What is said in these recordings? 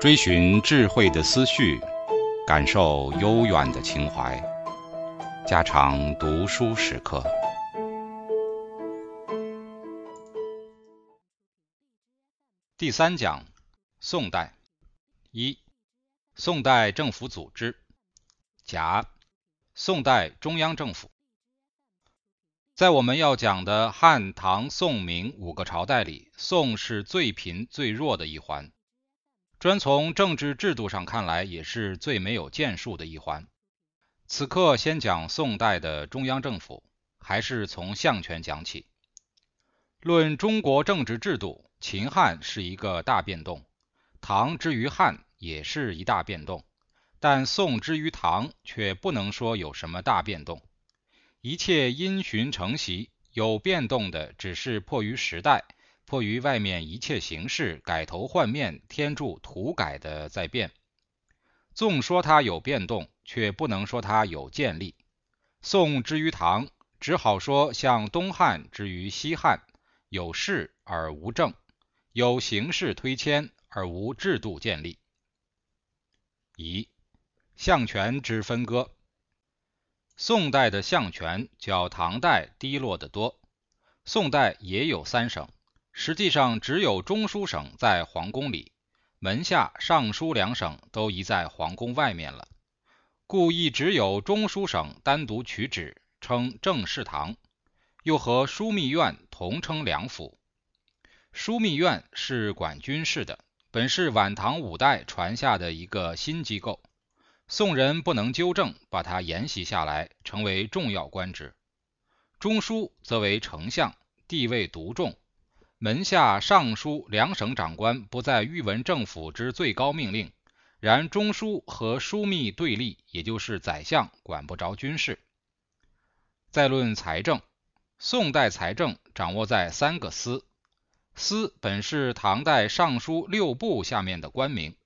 追寻智慧的思绪，感受悠远的情怀。家常读书时刻。第三讲：宋代一、宋代政府组织。甲、宋代中央政府。在我们要讲的汉、唐、宋、明五个朝代里，宋是最贫最弱的一环。专从政治制度上看来，也是最没有建树的一环。此刻先讲宋代的中央政府，还是从相权讲起。论中国政治制度，秦汉是一个大变动，唐之于汉也是一大变动，但宋之于唐却不能说有什么大变动。一切因循承袭，有变动的只是迫于时代。迫于外面一切形势改头换面、天助土改的在变，纵说它有变动，却不能说它有建立。宋之于唐，只好说像东汉之于西汉，有势而无政，有形势推迁而无制度建立。一相权之分割，宋代的相权较唐代低落得多。宋代也有三省。实际上，只有中书省在皇宫里，门下尚书两省都移在皇宫外面了。故亦只有中书省单独取旨，称政事堂，又和枢密院同称两府。枢密院是管军事的，本是晚唐五代传下的一个新机构，宋人不能纠正，把它沿袭下来，成为重要官职。中书则为丞相，地位独重。门下尚书两省长官不在御文政府之最高命令，然中书和枢密对立，也就是宰相管不着军事。再论财政，宋代财政掌握在三个司，司本是唐代尚书六部下面的官名，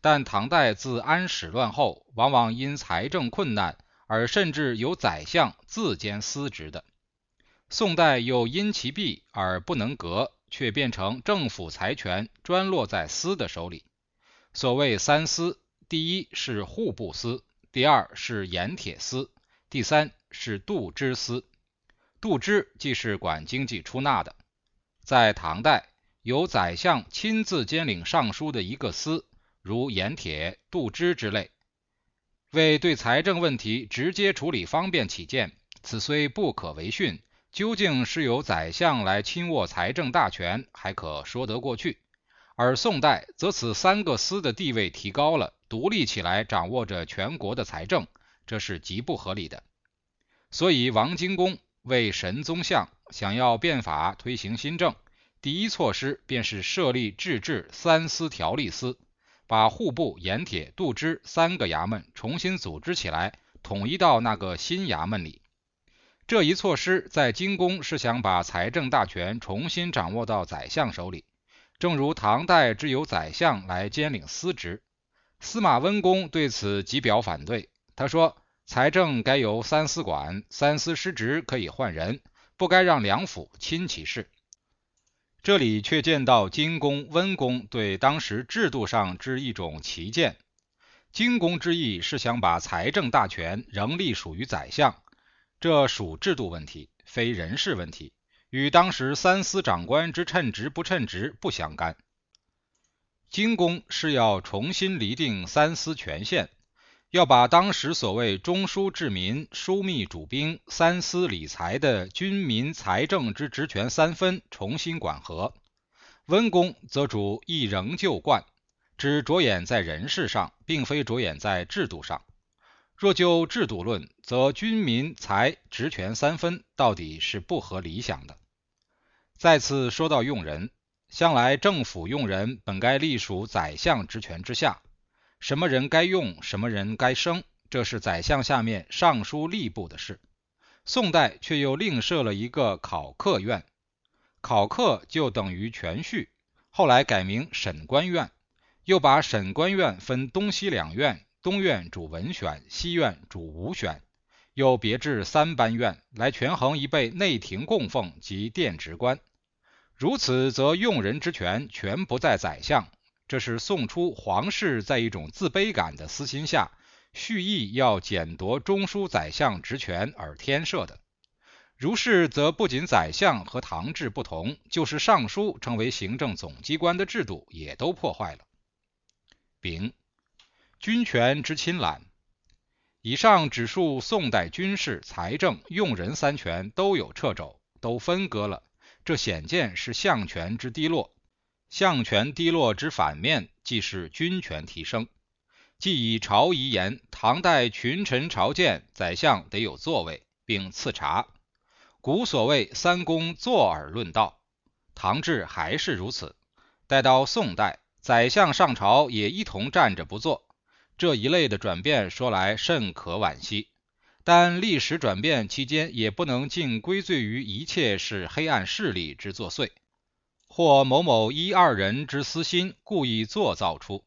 但唐代自安史乱后，往往因财政困难而甚至有宰相自兼司职的。宋代又因其弊而不能革。却变成政府财权专落在司的手里。所谓三司，第一是户部司，第二是盐铁司，第三是度支司。度支既是管经济出纳的。在唐代，由宰相亲自兼领尚书的一个司，如盐铁、度支之类。为对财政问题直接处理方便起见，此虽不可为训。究竟是由宰相来亲握财政大权，还可说得过去；而宋代则此三个司的地位提高了，独立起来掌握着全国的财政，这是极不合理的。所以王荆公为神宗相，想要变法推行新政，第一措施便是设立制治三司条例司，把户部、盐铁、度支三个衙门重新组织起来，统一到那个新衙门里。这一措施在金宫是想把财政大权重新掌握到宰相手里，正如唐代只有宰相来兼领司职。司马温公对此极表反对，他说：“财政该由三司管，三司失职可以换人，不该让两府亲其事。”这里却见到金公、温公对当时制度上之一种旗见。金公之意是想把财政大权仍隶属于宰相。这属制度问题，非人事问题，与当时三司长官之称职不称职不相干。金公是要重新厘定三司权限，要把当时所谓中书治民、枢密主兵、三司理财的军民财政之职权三分重新管合。温公则主一仍旧贯，只着眼在人事上，并非着眼在制度上。若就制度论，则军民财职权三分到底是不合理想的。再次说到用人，向来政府用人本该隶属宰相职权之下，什么人该用，什么人该升，这是宰相下面尚书吏部的事。宋代却又另设了一个考课院，考课就等于全序，后来改名审官院，又把审官院分东西两院。东院主文选，西院主武选，又别置三班院来权衡一辈内廷供奉及殿职官。如此，则用人之权全不在宰相，这是宋初皇室在一种自卑感的私心下，蓄意要减夺中书宰相职权而添设的。如是，则不仅宰相和唐制不同，就是尚书成为行政总机关的制度也都破坏了。丙，军权之侵揽。以上指述宋代军事、财政、用人三权都有掣肘，都分割了，这显见是相权之低落。相权低落之反面，即是军权提升。既以朝仪言，唐代群臣朝见，宰相得有座位，并赐茶。古所谓三公坐而论道，唐制还是如此。待到宋代，宰相上朝也一同站着不坐。这一类的转变说来甚可惋惜，但历史转变期间，也不能尽归罪于一切是黑暗势力之作祟。或某某一二人之私心，故意作造出。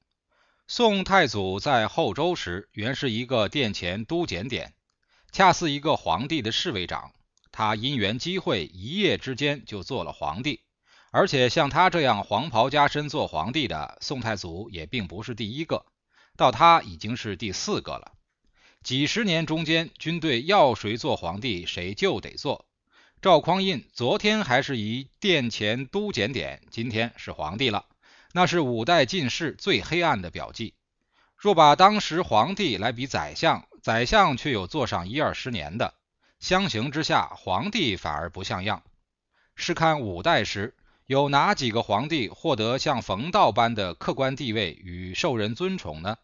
宋太祖在后周时，原是一个殿前都检点，恰似一个皇帝的侍卫长。他因缘机会，一夜之间就做了皇帝。而且像他这样黄袍加身做皇帝的，宋太祖也并不是第一个，到他已经是第四个了。几十年中间，军队要谁做皇帝，谁就得做。赵匡胤昨天还是一殿前都检点，今天是皇帝了，那是五代进士最黑暗的表记。若把当时皇帝来比宰相，宰相却有做上一二十年的，相形之下，皇帝反而不像样。试看五代时，有哪几个皇帝获得像冯道般的客观地位与受人尊崇呢？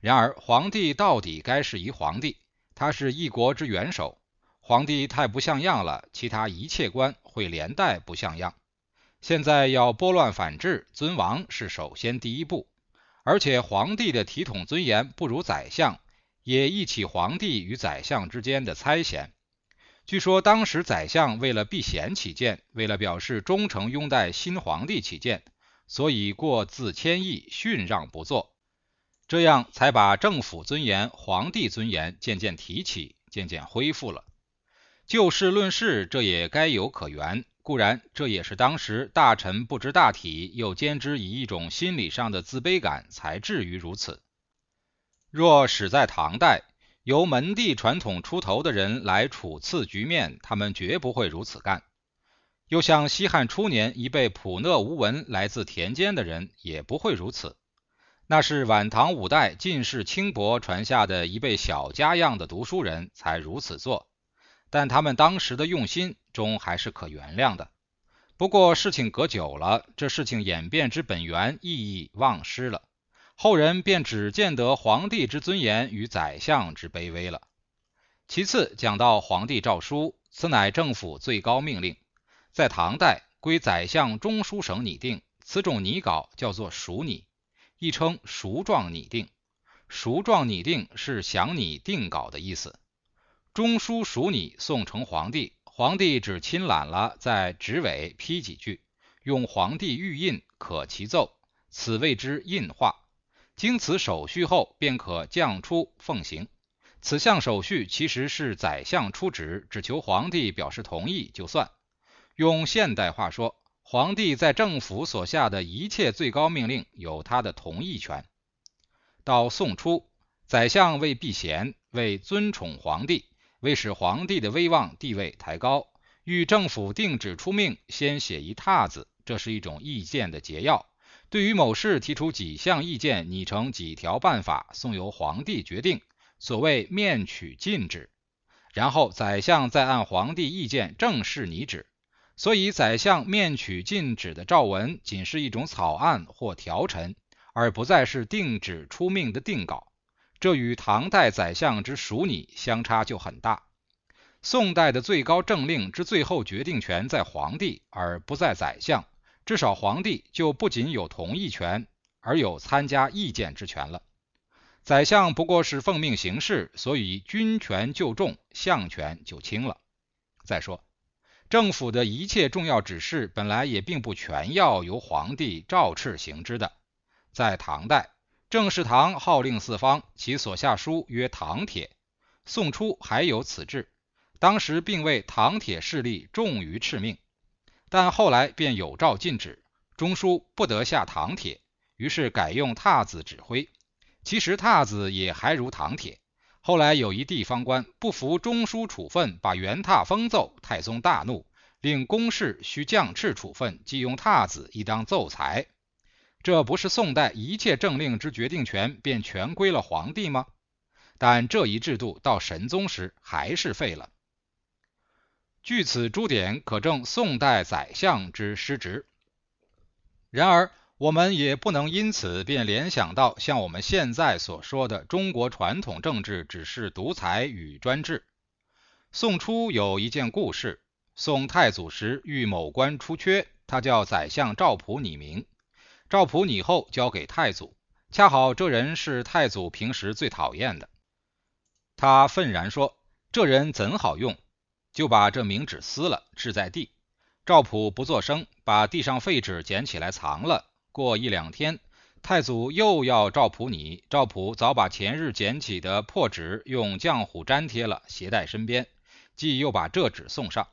然而，皇帝到底该是一皇帝，他是一国之元首。皇帝太不像样了，其他一切官会连带不像样。现在要拨乱反正，尊王是首先第一步。而且皇帝的体统尊严不如宰相，也忆起皇帝与宰相之间的猜嫌。据说当时宰相为了避嫌起见，为了表示忠诚拥戴新皇帝起见，所以过自谦抑，逊让不做，这样才把政府尊严、皇帝尊严渐渐提起，渐渐恢复了。就事论事，这也该有可原。固然，这也是当时大臣不知大体，又兼之以一种心理上的自卑感，才至于如此。若始在唐代，由门第传统出头的人来处次局面，他们绝不会如此干。又像西汉初年一辈普讷无闻、来自田间的人，也不会如此。那是晚唐五代进士轻薄传下的一辈小家样的读书人才如此做。但他们当时的用心，终还是可原谅的。不过事情隔久了，这事情演变之本源意义忘失了，后人便只见得皇帝之尊严与宰相之卑微了。其次讲到皇帝诏书，此乃政府最高命令，在唐代归宰相中书省拟定，此种拟稿叫做熟拟，亦称熟状拟定。熟状拟定是想拟定稿的意思。中书属拟送呈皇帝，皇帝只亲览了，在纸尾批几句，用皇帝御印可其奏，此谓之印画。经此手续后，便可降出奉行。此项手续其实是宰相出旨，只求皇帝表示同意就算。用现代话说，皇帝在政府所下的一切最高命令，有他的同意权。到宋初，宰相为避嫌，为尊宠皇帝。为使皇帝的威望地位抬高，欲政府定旨出命，先写一沓子，这是一种意见的节要。对于某事提出几项意见，拟成几条办法，送由皇帝决定，所谓面取禁旨。然后宰相再按皇帝意见正式拟旨。所以宰相面取禁旨的诏文，仅是一种草案或条陈，而不再是定旨出命的定稿。这与唐代宰相之属拟相差就很大。宋代的最高政令之最后决定权在皇帝，而不在宰相。至少皇帝就不仅有同意权，而有参加意见之权了。宰相不过是奉命行事，所以军权就重，相权就轻了。再说，政府的一切重要指示本来也并不全要由皇帝诏敕行之的。在唐代。郑士唐号令四方，其所下书曰《唐帖》。宋初还有此制，当时并未唐帖势力重于敕命，但后来便有诏禁止中书不得下唐帖，于是改用太子指挥。其实太子也还如唐铁。后来有一地方官不服中书处分，把元踏封奏，太宗大怒，令公事须降敕处分，即用踏子亦当奏裁。这不是宋代一切政令之决定权便全归了皇帝吗？但这一制度到神宗时还是废了。据此诸点，可证宋代宰相之失职。然而，我们也不能因此便联想到像我们现在所说的中国传统政治只是独裁与专制。宋初有一件故事：宋太祖时遇某官出缺，他叫宰相赵普拟名。赵普拟后交给太祖，恰好这人是太祖平时最讨厌的。他愤然说：“这人怎好用？”就把这名纸撕了，掷在地。赵普不作声，把地上废纸捡起来藏了。过一两天，太祖又要赵普拟，赵普早把前日捡起的破纸用浆糊粘贴了，携带身边，即又把这纸送上。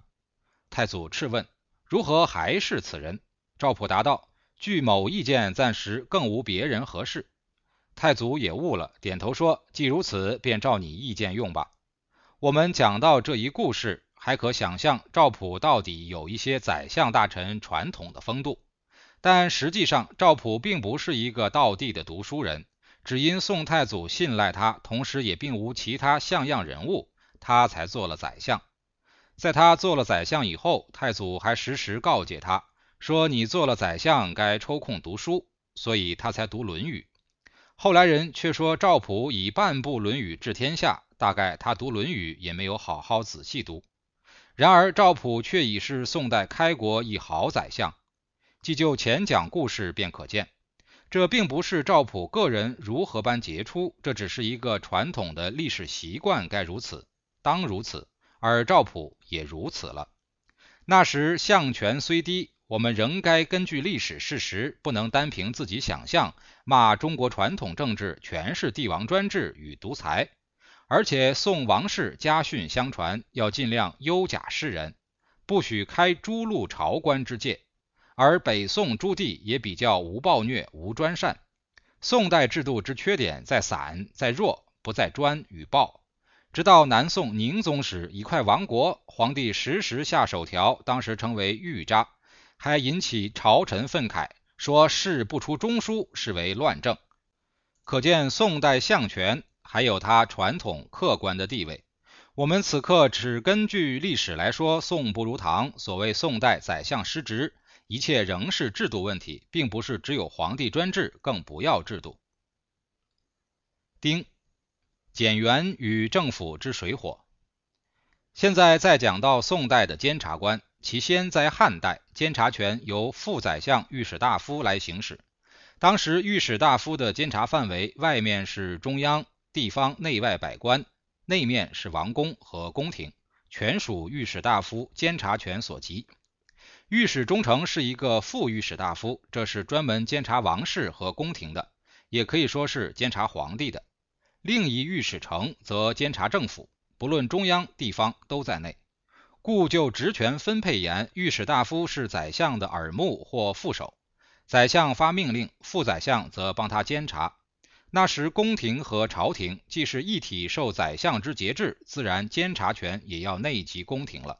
太祖斥问：“如何还是此人？”赵普答道：“据某意见，暂时更无别人合适。”太祖也悟了，点头说：“既如此，便照你意见用吧。”我们讲到这一故事，还可想象赵普到底有一些宰相大臣传统的风度。但实际上，赵普并不是一个道地的读书人，只因宋太祖信赖他，同时也并无其他像样人物，他才做了宰相。在他做了宰相以后，太祖还时时告诫他说：“你做了宰相，该抽空读书。”所以他才读《论语》。后来人却说赵普以半部《论语》治天下，大概他读《论语》也没有好好仔细读。然而赵普却已是宋代开国一好宰相。即就前讲故事便可见，这并不是赵普个人如何般杰出，这只是一个传统的历史习惯，该如此，当如此，而赵普也如此了。那时相权虽低，我们仍该根据历史事实，不能单凭自己想象，骂中国传统政治全是帝王专制与独裁。而且宋王室家训相传，要尽量优甲士人，不许开诸路朝官之戒。而北宋诸帝也比较无暴虐、无专擅。宋代制度之缺点在散、在弱，不在专与暴。直到南宋宁宗时，一块亡国，皇帝时时下手条，当时称为御札，还引起朝臣愤慨，说事不出中书是为乱政。可见宋代相权还有它传统客观的地位。我们此刻只根据历史来说，宋不如唐。所谓宋代宰相失职。一切仍是制度问题，并不是只有皇帝专制，更不要制度。丁，检元与政府之水火。现在再讲到宋代的监察官，其先在汉代，监察权由副宰相、御史大夫来行使。当时御史大夫的监察范围，外面是中央、地方、内外百官，内面是王宫和宫廷，全属御史大夫监察权所及。御史中丞是一个副御史大夫，这是专门监察王室和宫廷的，也可以说是监察皇帝的。另一御史丞则监察政府，不论中央地方都在内。故就职权分配言，御史大夫是宰相的耳目或副手，宰相发命令，副宰相则帮他监察。那时宫廷和朝廷既是一体受宰相之节制，自然监察权也要内及宫廷了。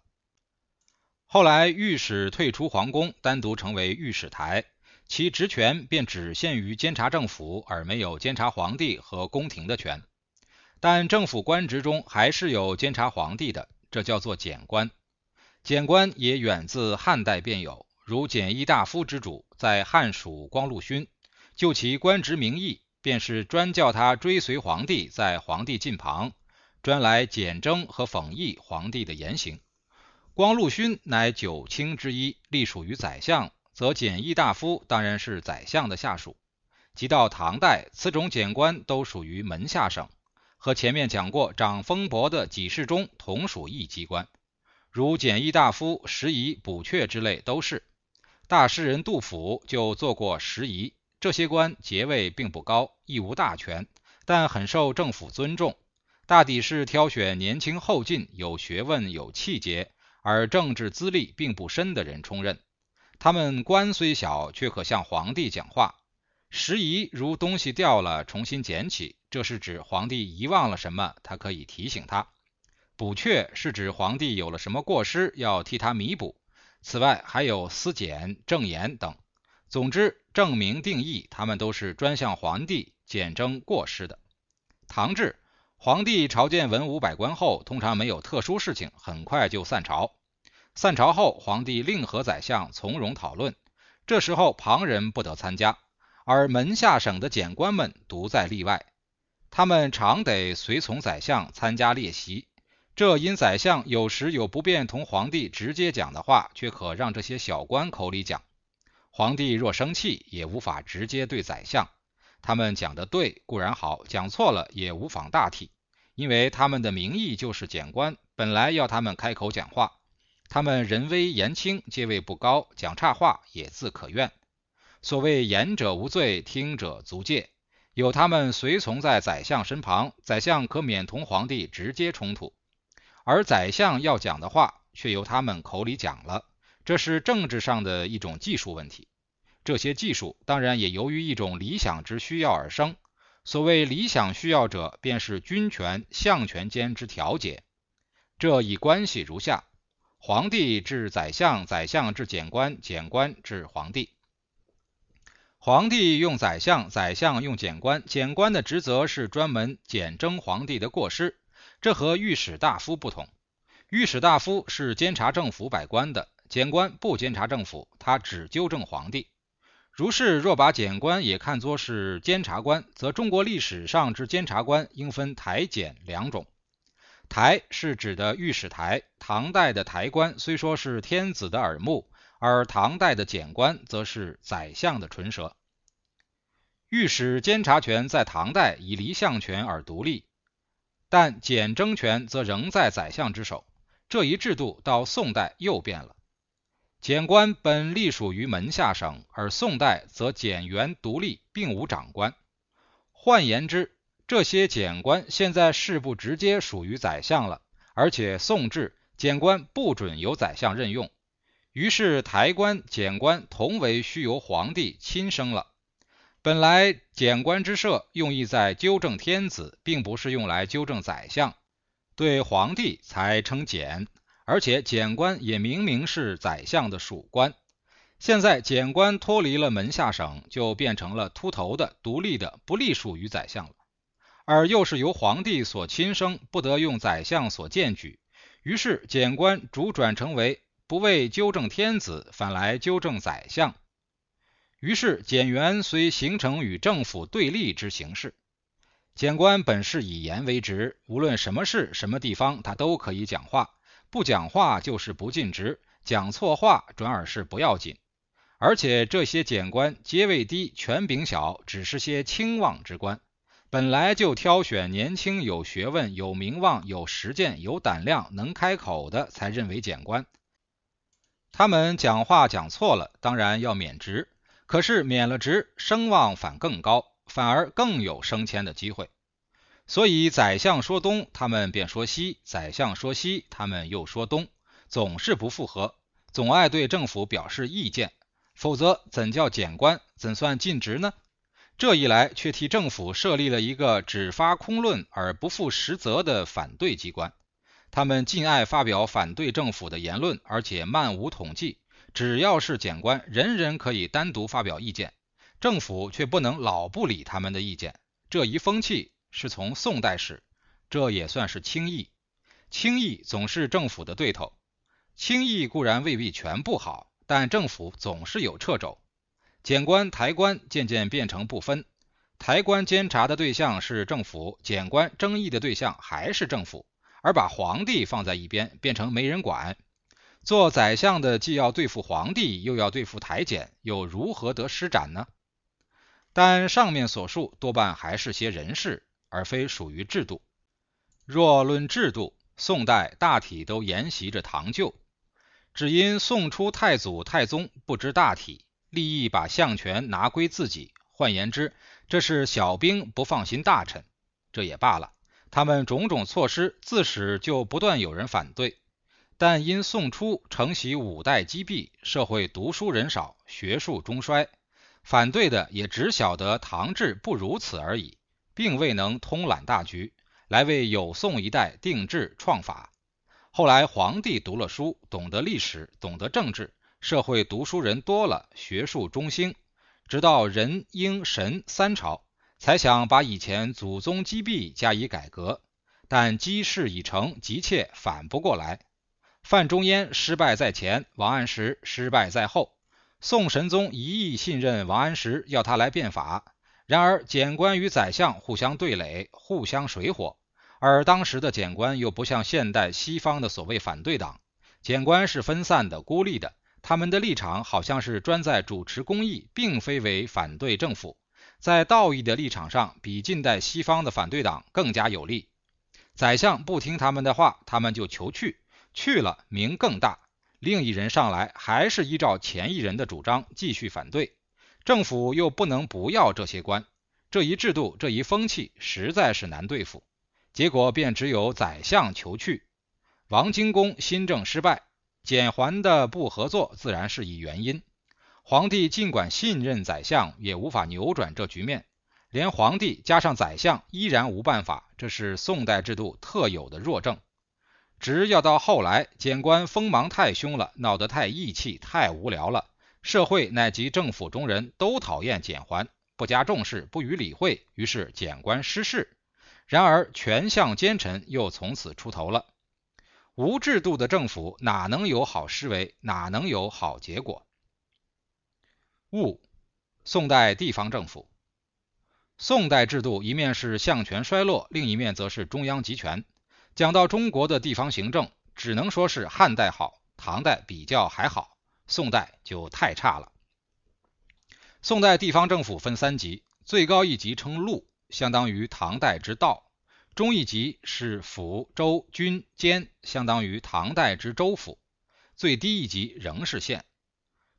后来御史退出皇宫，单独成为御史台，其职权便只限于监察政府，而没有监察皇帝和宫廷的权。但政府官职中还是有监察皇帝的，这叫做检官。检官也远自汉代便有，如检议大夫之主，在《汉属光禄勋》，就其官职名义，便是专叫他追随皇帝，在皇帝近旁，专来检征和讽议皇帝的言行。光禄勋乃九卿之一，隶属于宰相，则检议大夫当然是宰相的下属。即到唐代，此种检官都属于门下省，和前面讲过长风伯的给事中同属一机关。如检议大夫、拾遗、补阙之类都是。大诗人杜甫就做过拾遗。这些官爵位并不高，亦无大权，但很受政府尊重。大抵是挑选年轻后进、有学问、有气节。而政治资历并不深的人充任，他们官虽小，却可向皇帝讲话。时移如东西掉了，重新捡起，这是指皇帝遗忘了什么，他可以提醒他。补阙是指皇帝有了什么过失，要替他弥补。此外还有司检、正言等。总之，证明定义，他们都是专向皇帝检征过失的。唐制，皇帝朝见文武百官后，通常没有特殊事情，很快就散朝。散朝后，皇帝另和宰相从容讨论，这时候旁人不得参加，而门下省的检官们独在例外，他们常得随从宰相参加列席。这因宰相有时有不便同皇帝直接讲的话，却可让这些小官口里讲。皇帝若生气，也无法直接对宰相。他们讲的对固然好，讲错了也无妨大体，因为他们的名义就是检官，本来要他们开口讲话。他们人微言轻，阶位不高，讲差话也自可怨。所谓言者无罪，听者足戒。有他们随从在宰相身旁，宰相可免同皇帝直接冲突。而宰相要讲的话，却由他们口里讲了，这是政治上的一种技术问题。这些技术当然也由于一种理想之需要而生。所谓理想需要者，便是君权、相权间之调节。这一关系如下：皇帝治宰相，宰相治检官，检官治皇帝。皇帝用宰相，宰相用检官，检官的职责是专门检征皇帝的过失。这和御史大夫不同，御史大夫是监察政府百官的，检官不监察政府，他只纠正皇帝。如是，若把检官也看作是监察官，则中国历史上之监察官应分台、检两种。台是指的御史台，唐代的台官虽说是天子的耳目，而唐代的检官则是宰相的唇舌。御史监察权在唐代以离相权而独立。但检征权则仍在宰相之手，这一制度到宋代又变了。检官本隶属于门下省，而宋代则检员独立，并无长官。换言之，这些检官现在是不直接属于宰相了，而且宋制检官不准由宰相任用，于是台官、检官同为需由皇帝亲生了。本来检官之设用意在纠正天子，并不是用来纠正宰相，对皇帝才称检，而且检官也明明是宰相的属官。现在检官脱离了门下省，就变成了秃头的、独立的，不隶属于宰相了，而又是由皇帝所亲生，不得用宰相所荐举。于是检官主转成为不为纠正天子，反来纠正宰相。于是，检员虽形成与政府对立之形式。检官本是以言为职，无论什么事、什么地方，他都可以讲话。不讲话就是不尽职，讲错话转而是不要紧。而且这些检官阶位低、权柄小，只是些轻望之官，本来就挑选年轻、有学问、有名望、有实践、有胆量、能开口的，才认为检官。他们讲话讲错了，当然要免职。可是免了职，声望反更高，反而更有升迁的机会。所以宰相说东，他们便说西；宰相说西，他们又说东，总是不复合，总爱对政府表示意见。否则怎叫检官？怎算尽职呢？这一来，却替政府设立了一个只发空论而不负实责的反对机关。他们尽爱发表反对政府的言论，而且漫无统计。只要是检官，人人可以单独发表意见，政府却不能老不理他们的意见。这一风气是从宋代始，这也算是轻易。轻易总是政府的对头，轻易固然未必全不好，但政府总是有掣肘。检官、台官渐渐变成不分，台官监察的对象是政府，检官争议的对象还是政府，而把皇帝放在一边，变成没人管。做宰相的既要对付皇帝，又要对付台检，又如何得施展呢？但上面所述多半还是些人事，而非属于制度。若论制度，宋代大体都沿袭着唐旧，只因宋初太祖太宗不知大体，立意把相权拿归自己。换言之，这是小兵不放心大臣，这也罢了。他们种种措施，自始就不断有人反对。但因宋初承袭五代积弊，社会读书人少，学术中衰，反对的也只晓得唐制不如此而已，并未能通览大局，来为有宋一代定制创法。后来皇帝读了书，懂得历史，懂得政治，社会读书人多了，学术中兴，直到仁、英、神三朝，才想把以前祖宗积弊加以改革。但积事已成，急切反不过来。范仲淹失败在前，王安石失败在后。宋神宗一意信任王安石，要他来变法。然而检官与宰相互相对垒，互相水火。而当时的检官又不像现代西方的所谓反对党，检官是分散的、孤立的，他们的立场好像是专在主持公义，并非为反对政府。在道义的立场上，比近代西方的反对党更加有利。宰相不听他们的话，他们就求去，去了名更大。另一人上来，还是依照前一人的主张继续反对。政府又不能不要这些官，这一制度，这一风气，实在是难对付。结果便只有宰相求去，王荆公新政失败，简桓的不合作自然是一原因。皇帝尽管信任宰相，也无法扭转这局面。连皇帝加上宰相依然无办法，这是宋代制度特有的弱症。只要到后来，检官锋芒太凶了，闹得太义气、太无聊了，社会乃及政府中人都讨厌简桓，不加重视，不予理会，于是简官失势。然而，权相奸臣又从此出头了。无制度的政府哪能有好施为？哪能有好结果？戊，宋代地方政府。宋代制度一面是相权衰落，另一面则是中央集权。讲到中国的地方行政，只能说是汉代好，唐代比较还好，宋代就太差了。宋代地方政府分三级，最高一级称路。相当于唐代之道，中一级是府、州、军、监，相当于唐代之州府；最低一级仍是县。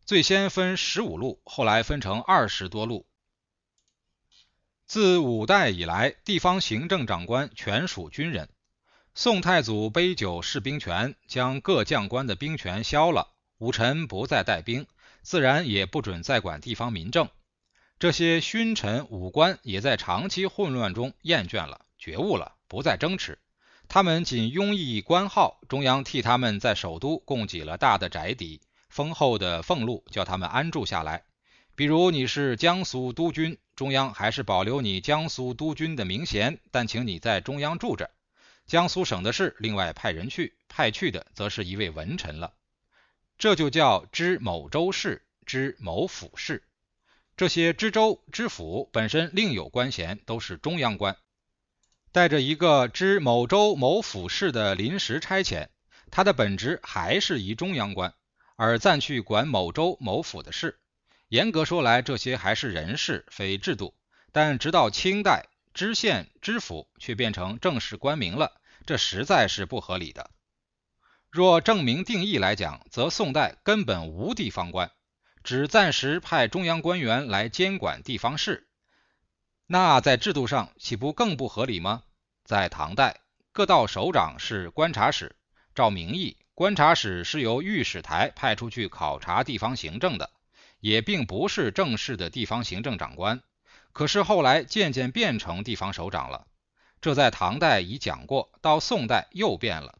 最先分十五路，后来分成二十多路。自五代以来，地方行政长官全属军人。宋太祖杯酒释兵权，将各将官的兵权削了，武臣不再带兵，自然也不准再管地方民政。这些勋臣武官也在长期混乱中厌倦了、觉悟了，不再争持。他们仅拥一官号，中央替他们在首都供给了大的宅邸、丰厚的俸禄，叫他们安住下来。比如你是江苏督军，中央还是保留你江苏督军的名衔，但请你在中央住着。江苏省的事，另外派人去，派去的则是一位文臣了。这就叫知某州事，知某府事。这些知州、知府本身另有官衔，都是中央官，带着一个知某州某府事的临时差遣，他的本职还是一中央官，而暂去管某州某府的事。严格说来，这些还是人事，非制度。但直到清代，知县、知府却变成正式官名了，这实在是不合理的。若证明定义来讲，则宋代根本无地方官。只暂时派中央官员来监管地方事，那在制度上岂不更不合理吗？在唐代，各道首长是观察使，照名义，观察使是由御史台派出去考察地方行政的，也并不是正式的地方行政长官。可是后来渐渐变成地方首长了，这在唐代已讲过，到宋代又变了。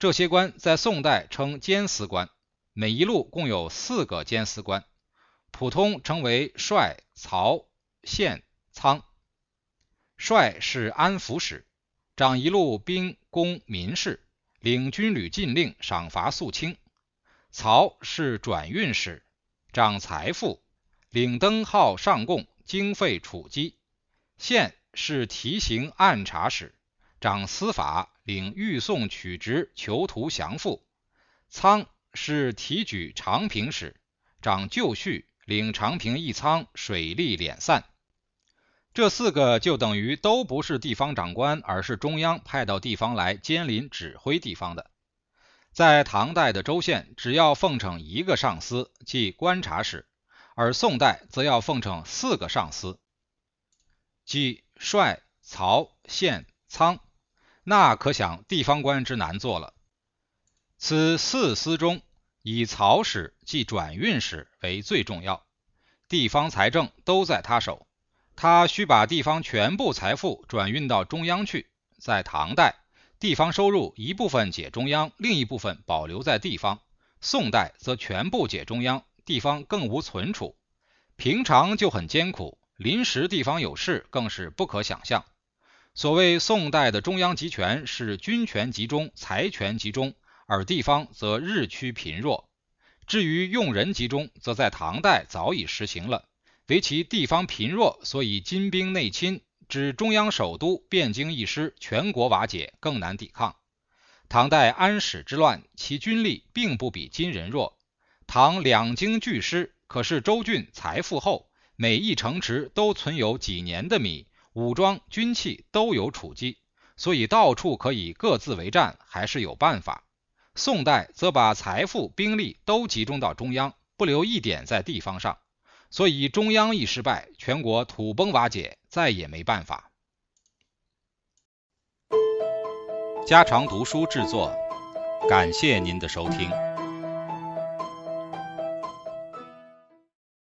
这些官在宋代称监司官，每一路共有四个监司官。普通称为帅、曹、县、仓。帅是安抚使，掌一路兵工民事，领军旅禁令，赏罚肃清。曹是转运使，掌财富，领灯号上贡，经费储积。县是提刑按察使，掌司法，领御送取职，囚徒降附。仓是提举长平使，掌就绪。领长平一仓水利敛散，这四个就等于都不是地方长官，而是中央派到地方来监临指挥地方的。在唐代的州县，只要奉承一个上司，即观察使；而宋代则要奉承四个上司，即帅、曹、县、仓。那可想地方官之难做了。此四司中，以曹使即转运使为最重要，地方财政都在他手，他需把地方全部财富转运到中央去。在唐代，地方收入一部分解中央，另一部分保留在地方；宋代则全部解中央，地方更无存储。平常就很艰苦，临时地方有事更是不可想象。所谓宋代的中央集权，是军权集中、财权集中，而地方则日趋贫弱。至于用人集中，则在唐代早已实行了，唯其地方贫弱，所以金兵内侵。指中央首都汴京一失，全国瓦解，更难抵抗。唐代安史之乱，其军力并不比金人弱。唐两京俱失，可是州郡财富厚，每一城池都存有几年的米，武装军器都有储积，所以到处可以各自为战，还是有办法。宋代则把财富兵力都集中到中央，不留一点在地方上。所以中央一失败，全国土崩瓦解，再也没办法。家常读书制作，感谢您的收听。